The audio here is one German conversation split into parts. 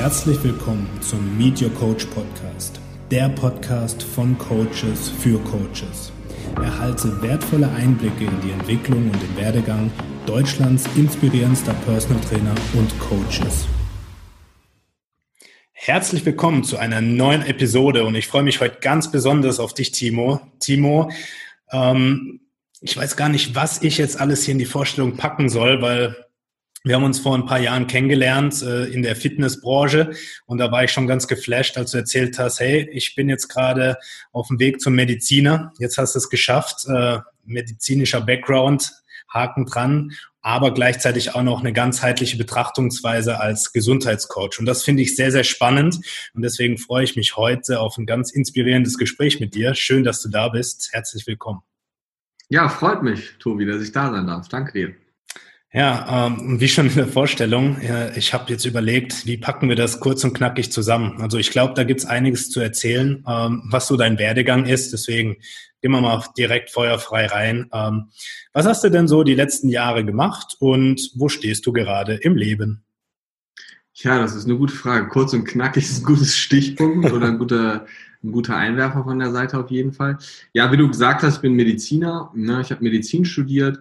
Herzlich willkommen zum Meet Your Coach Podcast, der Podcast von Coaches für Coaches. Erhalte wertvolle Einblicke in die Entwicklung und den Werdegang Deutschlands inspirierendster Personal Trainer und Coaches. Herzlich willkommen zu einer neuen Episode und ich freue mich heute ganz besonders auf dich, Timo. Timo, ähm, ich weiß gar nicht, was ich jetzt alles hier in die Vorstellung packen soll, weil wir haben uns vor ein paar Jahren kennengelernt äh, in der Fitnessbranche und da war ich schon ganz geflasht, als du erzählt hast, hey, ich bin jetzt gerade auf dem Weg zum Mediziner. Jetzt hast du es geschafft, äh, medizinischer Background, Haken dran, aber gleichzeitig auch noch eine ganzheitliche Betrachtungsweise als Gesundheitscoach. Und das finde ich sehr, sehr spannend und deswegen freue ich mich heute auf ein ganz inspirierendes Gespräch mit dir. Schön, dass du da bist. Herzlich willkommen. Ja, freut mich, Tobi, dass ich da sein darf. Danke dir. Ja, ähm, wie schon in der Vorstellung, äh, ich habe jetzt überlegt, wie packen wir das kurz und knackig zusammen. Also ich glaube, da gibt's einiges zu erzählen, ähm, was so dein Werdegang ist. Deswegen gehen wir mal direkt feuerfrei rein. Ähm, was hast du denn so die letzten Jahre gemacht und wo stehst du gerade im Leben? Ja, das ist eine gute Frage. Kurz und knackig ist ein gutes Stichpunkt oder ein guter, ein guter Einwerfer von der Seite auf jeden Fall. Ja, wie du gesagt hast, ich bin Mediziner. Ne? Ich habe Medizin studiert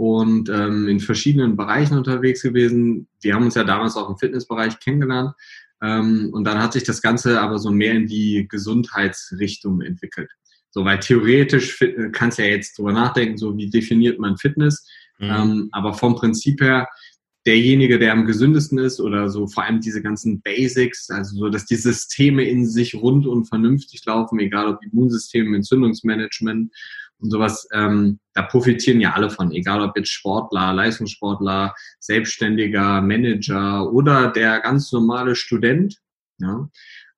und ähm, in verschiedenen Bereichen unterwegs gewesen. Wir haben uns ja damals auch im Fitnessbereich kennengelernt. Ähm, und dann hat sich das Ganze aber so mehr in die Gesundheitsrichtung entwickelt. So, weil theoretisch kannst du ja jetzt drüber nachdenken, so wie definiert man Fitness. Mhm. Ähm, aber vom Prinzip her, derjenige, der am gesündesten ist oder so vor allem diese ganzen Basics, also so, dass die Systeme in sich rund und vernünftig laufen, egal ob Immunsystem, Entzündungsmanagement und sowas, ähm, da profitieren ja alle von, egal ob jetzt Sportler, Leistungssportler, Selbstständiger, Manager oder der ganz normale Student. Ja.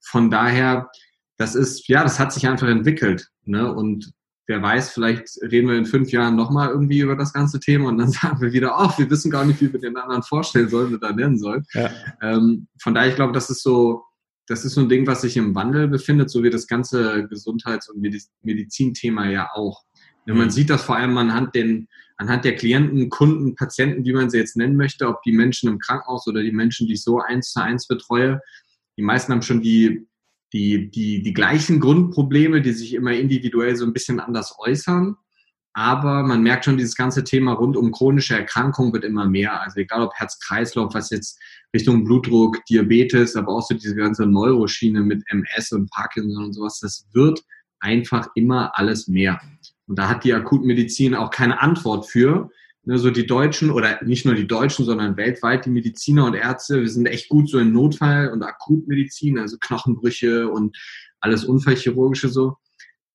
Von daher, das ist, ja, das hat sich einfach entwickelt. Ne? Und wer weiß, vielleicht reden wir in fünf Jahren nochmal irgendwie über das ganze Thema und dann sagen wir wieder, ach, wir wissen gar nicht, wie wir den anderen vorstellen sollen oder nennen sollen. Ja. Ähm, von daher, ich glaube, das ist so, das ist so ein Ding, was sich im Wandel befindet, so wie das ganze Gesundheits- und Medizinthema ja auch. Mhm. Man sieht das vor allem anhand, den, anhand der Klienten, Kunden, Patienten, wie man sie jetzt nennen möchte, ob die Menschen im Krankenhaus oder die Menschen, die ich so eins zu eins betreue. Die meisten haben schon die, die, die, die gleichen Grundprobleme, die sich immer individuell so ein bisschen anders äußern. Aber man merkt schon, dieses ganze Thema rund um chronische Erkrankungen wird immer mehr. Also egal ob Herz-Kreislauf, was jetzt Richtung Blutdruck, Diabetes, aber auch so diese ganze Neuroschiene mit MS und Parkinson und sowas, das wird einfach immer alles mehr. Und da hat die Akutmedizin auch keine Antwort für. Ne, so die Deutschen oder nicht nur die Deutschen, sondern weltweit die Mediziner und Ärzte, wir sind echt gut so in Notfall- und Akutmedizin, also Knochenbrüche und alles Unfallchirurgische so.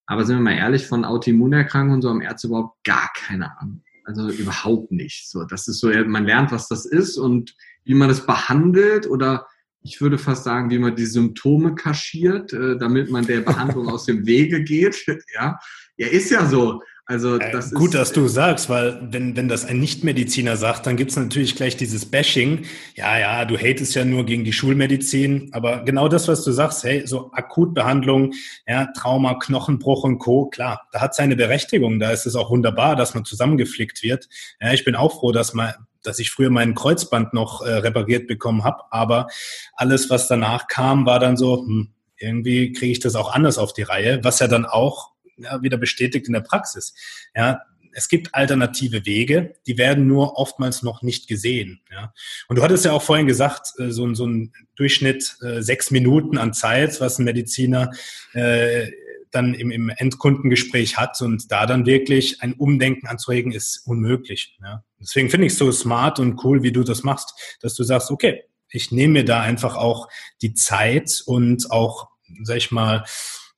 Aber sind wir mal ehrlich, von Autoimmunerkrankungen so haben Ärzte überhaupt gar keine Ahnung. Also überhaupt nicht. So, das ist so, man lernt, was das ist und wie man das behandelt oder ich würde fast sagen, wie man die Symptome kaschiert, äh, damit man der Behandlung aus dem Wege geht. Ja, ja, ist ja so. Also äh, das äh, gut, ist, dass du sagst, weil wenn, wenn das ein Nichtmediziner sagt, dann gibt's natürlich gleich dieses Bashing. Ja, ja, du hatest ja nur gegen die Schulmedizin, aber genau das, was du sagst, hey, so Akutbehandlung, ja, Trauma, Knochenbruch und Co., klar, da hat seine Berechtigung. Da ist es auch wunderbar, dass man zusammengeflickt wird. Ja, ich bin auch froh, dass man dass ich früher meinen Kreuzband noch äh, repariert bekommen habe, aber alles, was danach kam, war dann so, hm, irgendwie kriege ich das auch anders auf die Reihe, was ja dann auch ja, wieder bestätigt in der Praxis. Ja, es gibt alternative Wege, die werden nur oftmals noch nicht gesehen. Ja. Und du hattest ja auch vorhin gesagt, äh, so, so ein Durchschnitt äh, sechs Minuten an Zeit, was ein Mediziner äh, dann im, im Endkundengespräch hat und da dann wirklich ein Umdenken anzuregen, ist unmöglich. Ja. Deswegen finde ich es so smart und cool, wie du das machst, dass du sagst, okay, ich nehme mir da einfach auch die Zeit und auch, sag ich mal,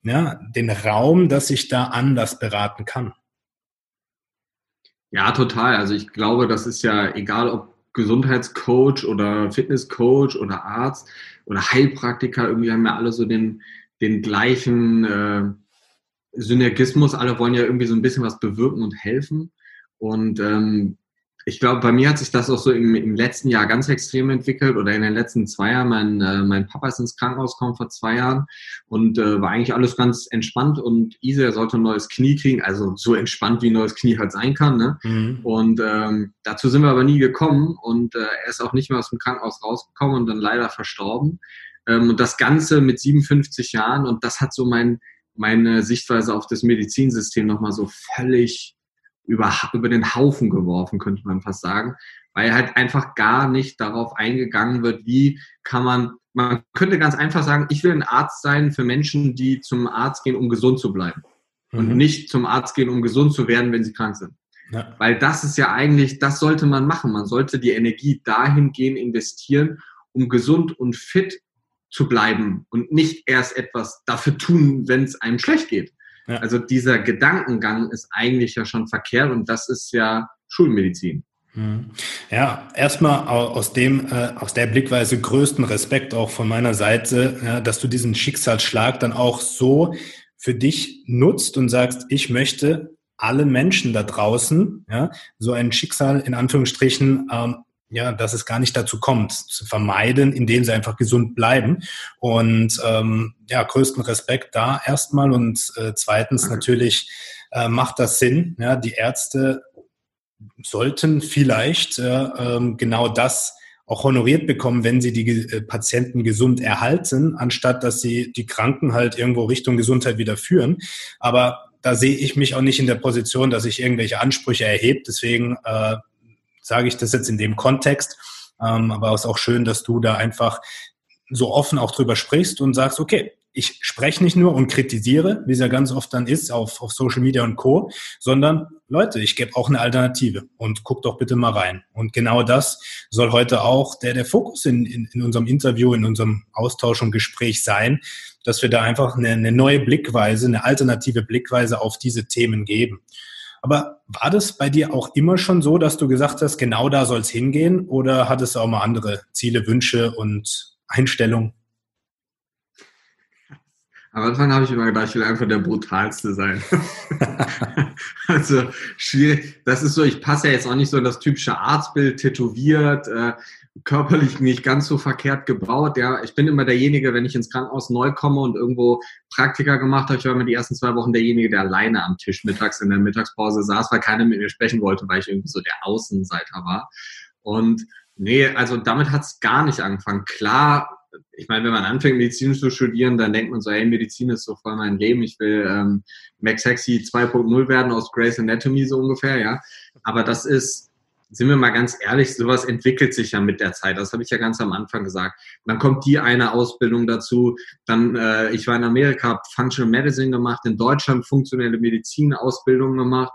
ja, den Raum, dass ich da anders beraten kann. Ja, total. Also ich glaube, das ist ja egal, ob Gesundheitscoach oder Fitnesscoach oder Arzt oder Heilpraktiker, irgendwie haben ja alle so den, den gleichen äh, Synergismus. Alle wollen ja irgendwie so ein bisschen was bewirken und helfen. Und ähm, ich glaube, bei mir hat sich das auch so im, im, letzten Jahr ganz extrem entwickelt oder in den letzten zwei Jahren. Mein, äh, mein Papa ist ins Krankenhaus gekommen vor zwei Jahren und äh, war eigentlich alles ganz entspannt und easy. Er sollte ein neues Knie kriegen, also so entspannt wie ein neues Knie halt sein kann. Ne? Mhm. Und ähm, dazu sind wir aber nie gekommen und äh, er ist auch nicht mehr aus dem Krankenhaus rausgekommen und dann leider verstorben. Ähm, und das Ganze mit 57 Jahren und das hat so mein, meine Sichtweise auf das Medizinsystem nochmal so völlig über, über den Haufen geworfen, könnte man fast sagen, weil halt einfach gar nicht darauf eingegangen wird, wie kann man, man könnte ganz einfach sagen, ich will ein Arzt sein für Menschen, die zum Arzt gehen, um gesund zu bleiben mhm. und nicht zum Arzt gehen, um gesund zu werden, wenn sie krank sind. Ja. Weil das ist ja eigentlich, das sollte man machen. Man sollte die Energie dahingehend investieren, um gesund und fit zu bleiben und nicht erst etwas dafür tun, wenn es einem schlecht geht. Ja. Also dieser Gedankengang ist eigentlich ja schon verkehrt und das ist ja Schulmedizin. Mhm. Ja, erstmal aus dem, äh, aus der Blickweise größten Respekt auch von meiner Seite, ja, dass du diesen Schicksalsschlag dann auch so für dich nutzt und sagst, ich möchte alle Menschen da draußen, ja, so ein Schicksal in Anführungsstrichen ähm, ja, dass es gar nicht dazu kommt, zu vermeiden, indem sie einfach gesund bleiben. Und ähm, ja, größten Respekt da erstmal und äh, zweitens natürlich äh, macht das Sinn. Ja, die Ärzte sollten vielleicht äh, genau das auch honoriert bekommen, wenn sie die äh, Patienten gesund erhalten, anstatt dass sie die Kranken halt irgendwo Richtung Gesundheit wieder führen. Aber da sehe ich mich auch nicht in der Position, dass ich irgendwelche Ansprüche erhebe. Deswegen äh, sage ich das jetzt in dem Kontext. Ähm, aber es ist auch schön, dass du da einfach so offen auch drüber sprichst und sagst, okay, ich spreche nicht nur und kritisiere, wie es ja ganz oft dann ist auf, auf Social Media und Co., sondern Leute, ich gebe auch eine Alternative und guck doch bitte mal rein. Und genau das soll heute auch der, der Fokus in, in, in unserem Interview, in unserem Austausch und Gespräch sein, dass wir da einfach eine, eine neue Blickweise, eine alternative Blickweise auf diese Themen geben. Aber war das bei dir auch immer schon so, dass du gesagt hast, genau da soll es hingehen? Oder hattest du auch mal andere Ziele, Wünsche und Einstellungen? Am Anfang habe ich immer gedacht, ich will einfach der Brutalste sein. also schwierig. Das ist so, ich passe ja jetzt auch nicht so in das typische Arztbild, tätowiert, äh, körperlich nicht ganz so verkehrt gebaut. Ja, ich bin immer derjenige, wenn ich ins Krankenhaus neu komme und irgendwo Praktika gemacht habe, ich war immer die ersten zwei Wochen derjenige, der alleine am Tisch mittags in der Mittagspause saß, weil keiner mit mir sprechen wollte, weil ich irgendwie so der Außenseiter war. Und nee, also damit hat es gar nicht angefangen. Klar, ich meine, wenn man anfängt, Medizin zu studieren, dann denkt man so, hey, Medizin ist so voll mein Leben. Ich will ähm, Max Sexy 2.0 werden aus Grace Anatomy so ungefähr, ja. Aber das ist sind wir mal ganz ehrlich, sowas entwickelt sich ja mit der Zeit. Das habe ich ja ganz am Anfang gesagt. dann kommt die eine Ausbildung dazu. Dann, äh, ich war in Amerika, habe Functional Medicine gemacht, in Deutschland funktionelle Medizin Ausbildung gemacht.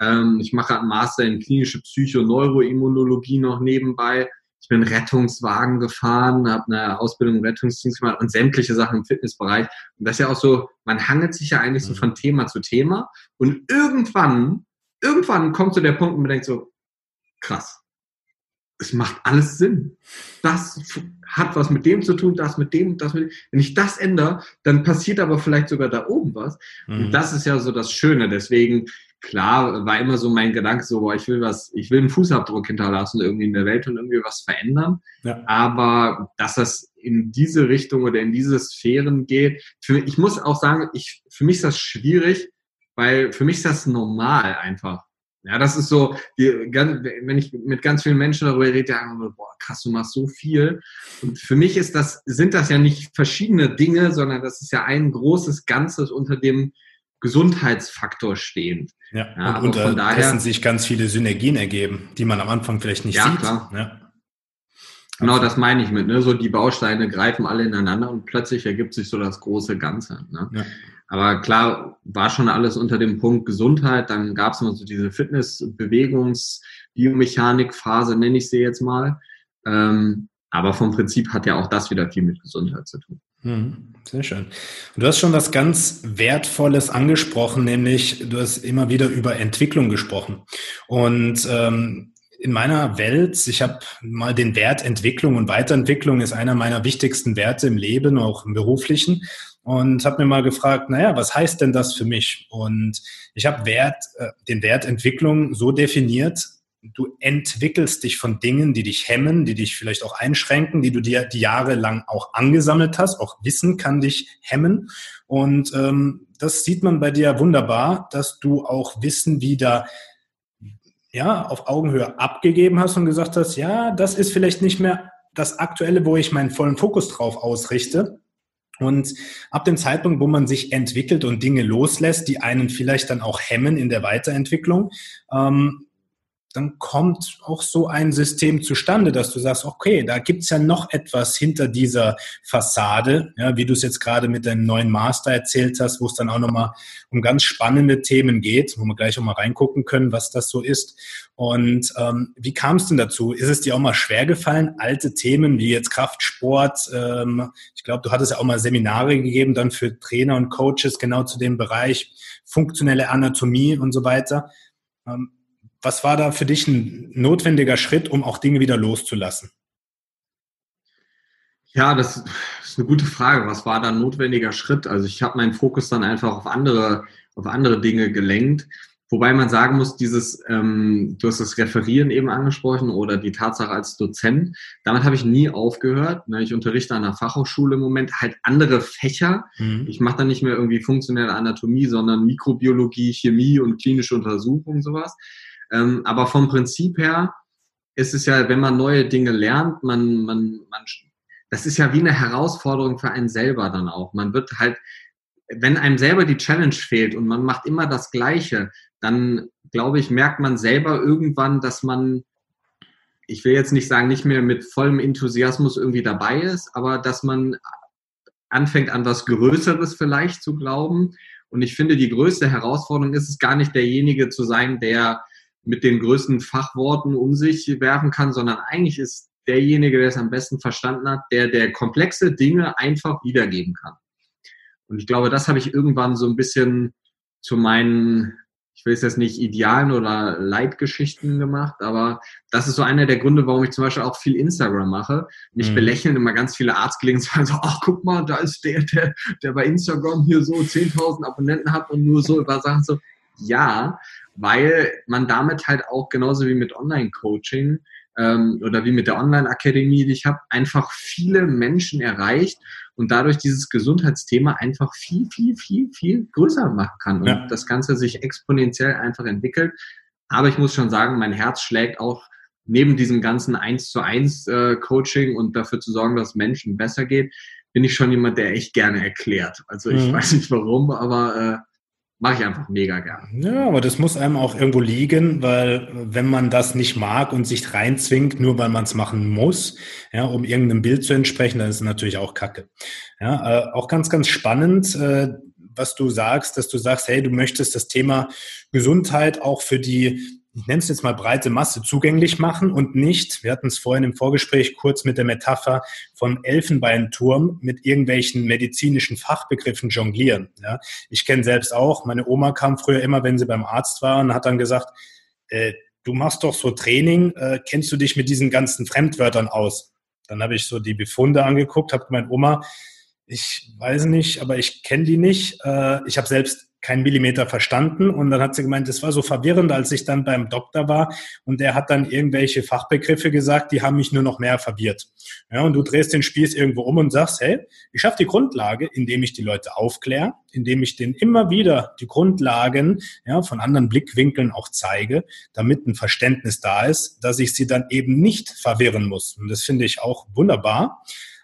Ähm, ich mache einen Master in klinische Psycho- Neuroimmunologie noch nebenbei. Ich bin Rettungswagen gefahren, habe eine Ausbildung im Rettungsdienst gemacht und sämtliche Sachen im Fitnessbereich. Und das ist ja auch so, man hangelt sich ja eigentlich so mhm. von Thema zu Thema. Und irgendwann, irgendwann kommt so der Punkt, wo man denkt so, krass. Es macht alles Sinn. Das hat was mit dem zu tun, das mit dem, das mit dem. Wenn ich das ändere, dann passiert aber vielleicht sogar da oben was. Mhm. Und das ist ja so das Schöne. Deswegen, klar, war immer so mein Gedanke so, boah, ich will was, ich will einen Fußabdruck hinterlassen irgendwie in der Welt und irgendwie was verändern. Ja. Aber dass das in diese Richtung oder in diese Sphären geht, für, ich muss auch sagen, ich, für mich ist das schwierig, weil für mich ist das normal einfach. Ja, das ist so, die, wenn ich mit ganz vielen Menschen darüber rede, sagen, boah, krass, du machst so viel. Und für mich ist das, sind das ja nicht verschiedene Dinge, sondern das ist ja ein großes Ganzes unter dem Gesundheitsfaktor stehend. Ja, ja und unter dessen sich ganz viele Synergien ergeben, die man am Anfang vielleicht nicht ja, sieht. Klar. Ja, Genau, das meine ich mit, ne? So die Bausteine greifen alle ineinander und plötzlich ergibt sich so das große Ganze. Ne? Ja. Aber klar, war schon alles unter dem Punkt Gesundheit. Dann gab es immer so diese Fitness-, Bewegungs-, Biomechanik-Phase, nenne ich sie jetzt mal. Ähm, aber vom Prinzip hat ja auch das wieder viel mit Gesundheit zu tun. Mhm, sehr schön. Und du hast schon was ganz Wertvolles angesprochen, nämlich du hast immer wieder über Entwicklung gesprochen. Und ähm, in meiner Welt, ich habe mal den Wert Entwicklung und Weiterentwicklung ist einer meiner wichtigsten Werte im Leben, auch im beruflichen und habe mir mal gefragt, naja, was heißt denn das für mich? Und ich habe Wert, äh, den Wert Entwicklung so definiert, du entwickelst dich von Dingen, die dich hemmen, die dich vielleicht auch einschränken, die du dir die Jahre lang auch angesammelt hast. Auch Wissen kann dich hemmen. Und ähm, das sieht man bei dir wunderbar, dass du auch Wissen wieder ja, auf Augenhöhe abgegeben hast und gesagt hast, ja, das ist vielleicht nicht mehr das Aktuelle, wo ich meinen vollen Fokus drauf ausrichte. Und ab dem Zeitpunkt, wo man sich entwickelt und Dinge loslässt, die einen vielleicht dann auch hemmen in der Weiterentwicklung, ähm, dann kommt auch so ein System zustande, dass du sagst, okay, da gibt's ja noch etwas hinter dieser Fassade, ja, wie du es jetzt gerade mit deinem neuen Master erzählt hast, wo es dann auch nochmal um ganz spannende Themen geht, wo wir gleich auch mal reingucken können, was das so ist. Und ähm, wie kam es denn dazu? Ist es dir auch mal schwer gefallen, alte Themen wie jetzt Kraftsport, ähm, ich glaube, du hattest ja auch mal Seminare gegeben, dann für Trainer und Coaches genau zu dem Bereich, funktionelle Anatomie und so weiter. Ähm, was war da für dich ein notwendiger Schritt, um auch Dinge wieder loszulassen? Ja, das ist eine gute Frage. Was war da ein notwendiger Schritt? Also ich habe meinen Fokus dann einfach auf andere, auf andere Dinge gelenkt. Wobei man sagen muss, dieses, ähm, du hast das Referieren eben angesprochen oder die Tatsache als Dozent, damit habe ich nie aufgehört. Ne? Ich unterrichte an der Fachhochschule im Moment halt andere Fächer. Mhm. Ich mache dann nicht mehr irgendwie funktionelle Anatomie, sondern Mikrobiologie, Chemie und klinische Untersuchungen, sowas. Ähm, aber vom Prinzip her ist es ja, wenn man neue Dinge lernt, man, man, man, das ist ja wie eine Herausforderung für einen selber dann auch. Man wird halt, wenn einem selber die Challenge fehlt und man macht immer das Gleiche, dann glaube ich, merkt man selber irgendwann, dass man, ich will jetzt nicht sagen, nicht mehr mit vollem Enthusiasmus irgendwie dabei ist, aber dass man anfängt an was Größeres vielleicht zu glauben. Und ich finde, die größte Herausforderung ist es gar nicht derjenige zu sein, der mit den größten Fachworten um sich werfen kann, sondern eigentlich ist derjenige, der es am besten verstanden hat, der, der komplexe Dinge einfach wiedergeben kann. Und ich glaube, das habe ich irgendwann so ein bisschen zu meinen, ich will es jetzt nicht Idealen oder Leitgeschichten gemacht, aber das ist so einer der Gründe, warum ich zum Beispiel auch viel Instagram mache. Mich mhm. belächeln immer ganz viele Arztkollegen sagen so, ach guck mal, da ist der, der, der bei Instagram hier so 10.000 Abonnenten hat und nur so über Sachen so, ja, weil man damit halt auch genauso wie mit Online-Coaching ähm, oder wie mit der Online-Akademie, die ich habe, einfach viele Menschen erreicht und dadurch dieses Gesundheitsthema einfach viel, viel, viel, viel größer machen kann und ja. das Ganze sich exponentiell einfach entwickelt. Aber ich muss schon sagen, mein Herz schlägt auch neben diesem ganzen eins zu eins äh, Coaching und dafür zu sorgen, dass Menschen besser geht, bin ich schon jemand, der echt gerne erklärt. Also ich mhm. weiß nicht warum, aber äh, mache ich einfach mega gern. Ja, aber das muss einem auch irgendwo liegen, weil wenn man das nicht mag und sich reinzwingt, nur weil man es machen muss, ja, um irgendeinem Bild zu entsprechen, dann ist es natürlich auch Kacke. Ja, äh, auch ganz, ganz spannend, äh, was du sagst, dass du sagst, hey, du möchtest das Thema Gesundheit auch für die ich nenne es jetzt mal breite Masse zugänglich machen und nicht, wir hatten es vorhin im Vorgespräch kurz mit der Metapher von Elfenbeinturm mit irgendwelchen medizinischen Fachbegriffen jonglieren. Ja, ich kenne selbst auch, meine Oma kam früher immer, wenn sie beim Arzt war und hat dann gesagt, äh, du machst doch so Training, äh, kennst du dich mit diesen ganzen Fremdwörtern aus? Dann habe ich so die Befunde angeguckt, habe gemeint, Oma, ich weiß nicht, aber ich kenne die nicht. Äh, ich habe selbst keinen Millimeter verstanden. Und dann hat sie gemeint, es war so verwirrend, als ich dann beim Doktor war und der hat dann irgendwelche Fachbegriffe gesagt, die haben mich nur noch mehr verwirrt. Ja, und du drehst den Spieß irgendwo um und sagst, hey, ich schaffe die Grundlage, indem ich die Leute aufkläre, indem ich denen immer wieder die Grundlagen ja, von anderen Blickwinkeln auch zeige, damit ein Verständnis da ist, dass ich sie dann eben nicht verwirren muss. Und das finde ich auch wunderbar.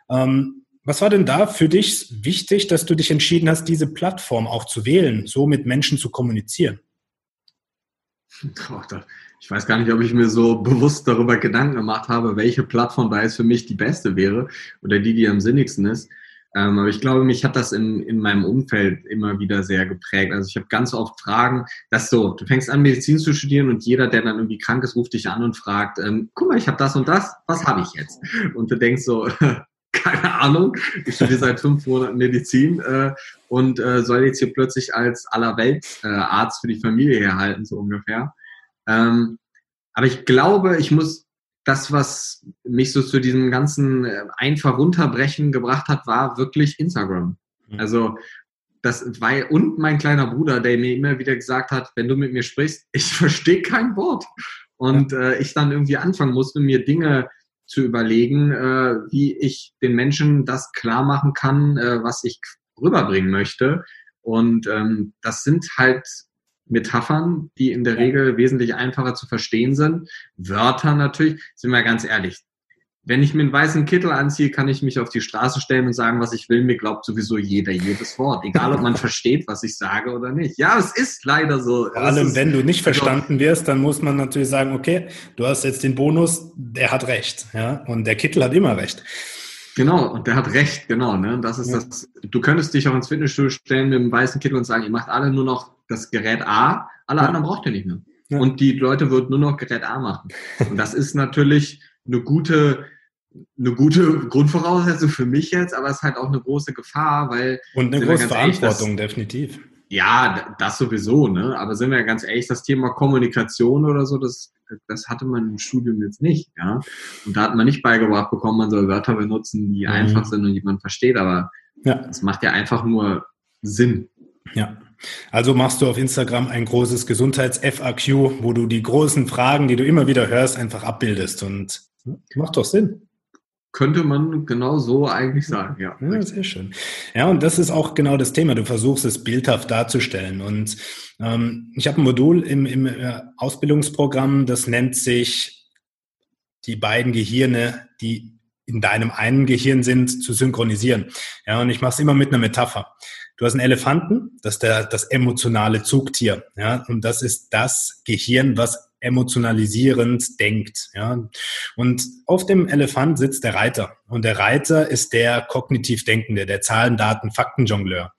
Ähm, was war denn da für dich wichtig, dass du dich entschieden hast, diese Plattform auch zu wählen, so mit Menschen zu kommunizieren? Ich weiß gar nicht, ob ich mir so bewusst darüber Gedanken gemacht habe, welche Plattform da jetzt für mich die beste wäre oder die, die am sinnigsten ist. Ähm, aber ich glaube, mich hat das in, in meinem Umfeld immer wieder sehr geprägt. Also ich habe ganz oft Fragen, dass so, du fängst an, Medizin zu studieren und jeder, der dann irgendwie krank ist, ruft dich an und fragt, ähm, guck mal, ich habe das und das, was habe ich jetzt? Und du denkst so, keine Ahnung. Ich studiere seit fünf Monaten Medizin äh, und äh, soll jetzt hier plötzlich als Allerweltsarzt äh, für die Familie herhalten, so ungefähr. Ähm, aber ich glaube, ich muss das, was mich so zu diesem ganzen äh, einfach runterbrechen gebracht hat, war wirklich Instagram. Mhm. Also das weil und mein kleiner Bruder, der mir immer wieder gesagt hat, wenn du mit mir sprichst, ich verstehe kein Wort. Und äh, ich dann irgendwie anfangen musste, mir Dinge zu überlegen, äh, wie ich den Menschen das klar machen kann, äh, was ich rüberbringen möchte. Und ähm, das sind halt Metaphern, die in der Regel wesentlich einfacher zu verstehen sind. Wörter natürlich, sind wir ganz ehrlich. Wenn ich mir einen weißen Kittel anziehe, kann ich mich auf die Straße stellen und sagen, was ich will. Mir glaubt sowieso jeder jedes Wort. Egal, ob man versteht, was ich sage oder nicht. Ja, es ist leider so. Vor allem, ist, wenn du nicht also verstanden wirst, dann muss man natürlich sagen, okay, du hast jetzt den Bonus, der hat recht. Ja? Und der Kittel hat immer recht. Genau, und der hat recht, genau. Ne? Das ist ja. das. Du könntest dich auch ins Fitnessstudio stellen mit einem weißen Kittel und sagen, ihr macht alle nur noch das Gerät A, alle ja. anderen braucht ihr nicht mehr. Ja. Und die Leute würden nur noch Gerät A machen. Und das ist natürlich eine gute, eine gute Grundvoraussetzung für mich jetzt, aber es ist halt auch eine große Gefahr, weil. Und eine große Verantwortung, ehrlich, definitiv. Ja, das sowieso, ne? Aber sind wir ja ganz ehrlich, das Thema Kommunikation oder so, das, das hatte man im Studium jetzt nicht, ja. Und da hat man nicht beigebracht bekommen, man soll Wörter benutzen, die mhm. einfach sind und die man versteht, aber ja. das macht ja einfach nur Sinn. Ja. Also machst du auf Instagram ein großes Gesundheits-FAQ, wo du die großen Fragen, die du immer wieder hörst, einfach abbildest und macht doch Sinn. Könnte man genau so eigentlich sagen, ja. ja. Sehr schön. Ja, und das ist auch genau das Thema. Du versuchst es bildhaft darzustellen. Und ähm, ich habe ein Modul im, im äh, Ausbildungsprogramm, das nennt sich die beiden Gehirne, die in deinem einen Gehirn sind, zu synchronisieren. Ja, und ich mache es immer mit einer Metapher. Du hast einen Elefanten, das ist der, das emotionale Zugtier. Ja, und das ist das Gehirn, was emotionalisierend denkt. Ja. Und auf dem Elefant sitzt der Reiter. Und der Reiter ist der kognitiv Denkende, der Zahlen, Daten, Faktenjongleur.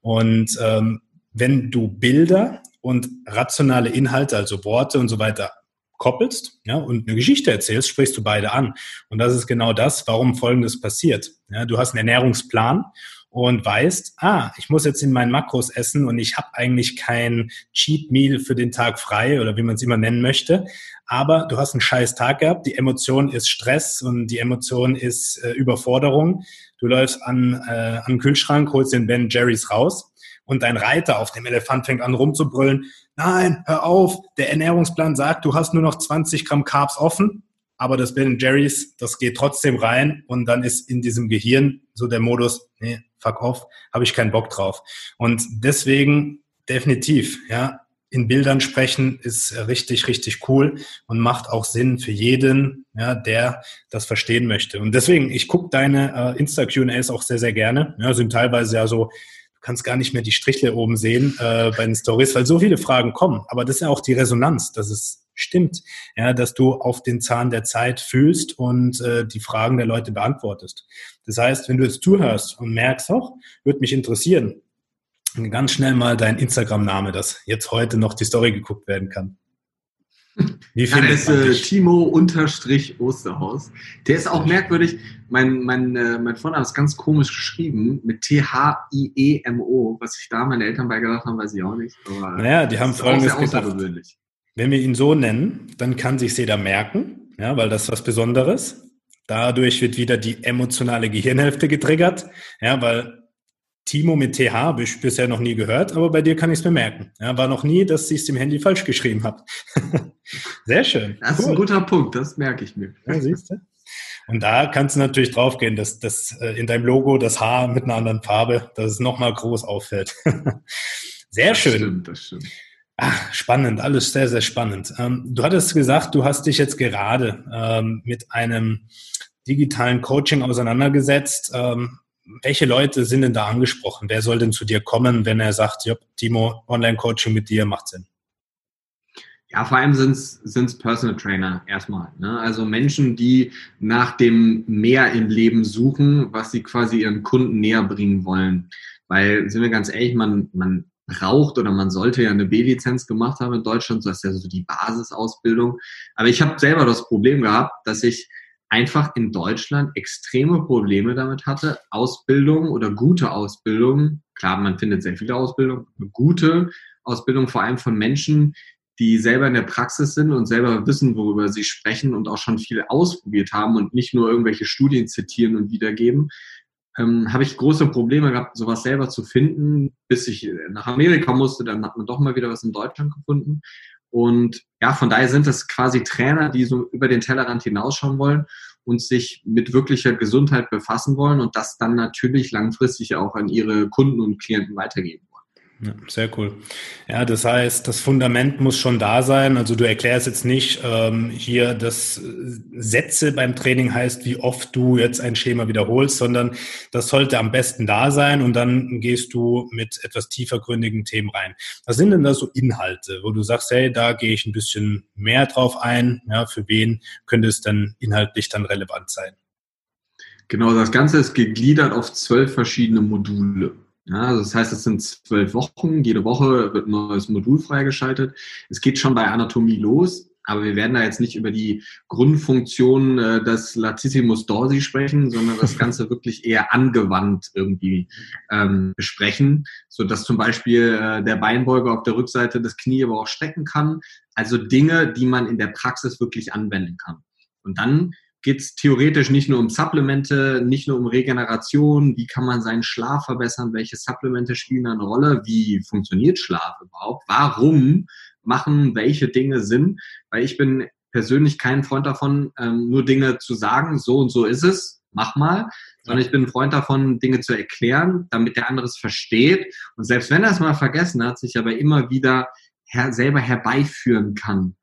Und ähm, wenn du Bilder und rationale Inhalte, also Worte und so weiter, koppelst ja, und eine Geschichte erzählst, sprichst du beide an. Und das ist genau das, warum Folgendes passiert. Ja, du hast einen Ernährungsplan und weißt, ah, ich muss jetzt in meinen Makros essen und ich habe eigentlich kein Cheat Meal für den Tag frei oder wie man es immer nennen möchte. Aber du hast einen scheiß Tag gehabt, die Emotion ist Stress und die Emotion ist äh, Überforderung. Du läufst an, äh, an den Kühlschrank, holst den Ben Jerry's raus und dein Reiter auf dem Elefant fängt an rumzubrüllen. Nein, hör auf, der Ernährungsplan sagt, du hast nur noch 20 Gramm Carbs offen aber das Ben Jerry's, das geht trotzdem rein und dann ist in diesem Gehirn so der Modus, nee, fuck off, habe ich keinen Bock drauf. Und deswegen definitiv, ja, in Bildern sprechen ist richtig, richtig cool und macht auch Sinn für jeden, ja, der das verstehen möchte. Und deswegen, ich gucke deine äh, Insta-Q&As auch sehr, sehr gerne. Ja, sind teilweise ja so, du kannst gar nicht mehr die Strichle oben sehen äh, bei den Stories, weil so viele Fragen kommen. Aber das ist ja auch die Resonanz, dass es stimmt, ja, dass du auf den Zahn der Zeit fühlst und äh, die Fragen der Leute beantwortest. Das heißt, wenn du jetzt zuhörst und merkst auch, würde mich interessieren, ganz schnell mal dein Instagram-Name, dass jetzt heute noch die Story geguckt werden kann. Wie ja, ist äh, Timo unterstrich Osterhaus. Der ist auch merkwürdig. Mein, mein, äh, mein Vorname ist ganz komisch geschrieben mit T-H-I-E-M-O. Was sich da meine Eltern beigedacht haben, weiß ich auch nicht. Aber naja, die haben folgendes gedacht. Wenn wir ihn so nennen, dann kann sich jeder merken, ja, weil das ist was Besonderes. Dadurch wird wieder die emotionale Gehirnhälfte getriggert, ja, weil Timo mit TH habe ich bisher noch nie gehört, aber bei dir kann ich es bemerken. Ja, war noch nie, dass ich es im Handy falsch geschrieben habe. Sehr schön. Das cool. ist ein guter Punkt, das merke ich mir. Ja, siehst du? Und da kannst du natürlich draufgehen, dass das äh, in deinem Logo das H mit einer anderen Farbe, dass es nochmal groß auffällt. Sehr das schön. Stimmt, das stimmt. Ach, spannend, alles sehr, sehr spannend. Ähm, du hattest gesagt, du hast dich jetzt gerade ähm, mit einem digitalen Coaching auseinandergesetzt. Ähm, welche Leute sind denn da angesprochen? Wer soll denn zu dir kommen, wenn er sagt, ja, Timo, Online-Coaching mit dir macht Sinn? Ja, vor allem sind es Personal Trainer erstmal. Ne? Also Menschen, die nach dem Mehr im Leben suchen, was sie quasi ihren Kunden näher bringen wollen. Weil, sind wir ganz ehrlich, man, man braucht oder man sollte ja eine B-Lizenz gemacht haben in Deutschland, das ist ja so die Basisausbildung. Aber ich habe selber das Problem gehabt, dass ich einfach in Deutschland extreme Probleme damit hatte, Ausbildung oder gute Ausbildung, klar, man findet sehr viele Ausbildungen, gute Ausbildung vor allem von Menschen, die selber in der Praxis sind und selber wissen, worüber sie sprechen und auch schon viel ausprobiert haben und nicht nur irgendwelche Studien zitieren und wiedergeben, ähm, habe ich große Probleme gehabt, sowas selber zu finden, bis ich nach Amerika musste. Dann hat man doch mal wieder was in Deutschland gefunden. Und ja, von daher sind es quasi Trainer, die so über den Tellerrand hinausschauen wollen und sich mit wirklicher Gesundheit befassen wollen und das dann natürlich langfristig auch an ihre Kunden und Klienten weitergeben. Ja, sehr cool. Ja, das heißt, das Fundament muss schon da sein. Also du erklärst jetzt nicht ähm, hier, dass Sätze beim Training heißt, wie oft du jetzt ein Schema wiederholst, sondern das sollte am besten da sein und dann gehst du mit etwas tiefergründigen Themen rein. Was sind denn da so Inhalte, wo du sagst, hey, da gehe ich ein bisschen mehr drauf ein? Ja, für wen könnte es dann inhaltlich dann relevant sein? Genau, das Ganze ist gegliedert auf zwölf verschiedene Module. Ja, also das heißt, es sind zwölf Wochen. Jede Woche wird ein neues Modul freigeschaltet. Es geht schon bei Anatomie los, aber wir werden da jetzt nicht über die Grundfunktion äh, des Latissimus dorsi sprechen, sondern das Ganze wirklich eher angewandt irgendwie ähm, besprechen, so dass zum Beispiel äh, der Beinbeuger auf der Rückseite des Knie aber auch strecken kann. Also Dinge, die man in der Praxis wirklich anwenden kann. Und dann geht es theoretisch nicht nur um Supplemente, nicht nur um Regeneration, wie kann man seinen Schlaf verbessern, welche Supplemente spielen eine Rolle, wie funktioniert Schlaf überhaupt, warum machen welche Dinge Sinn, weil ich bin persönlich kein Freund davon, ähm, nur Dinge zu sagen, so und so ist es, mach mal, sondern ich bin ein Freund davon, Dinge zu erklären, damit der andere es versteht. Und selbst wenn er es mal vergessen hat, sich aber immer wieder her selber herbeiführen kann.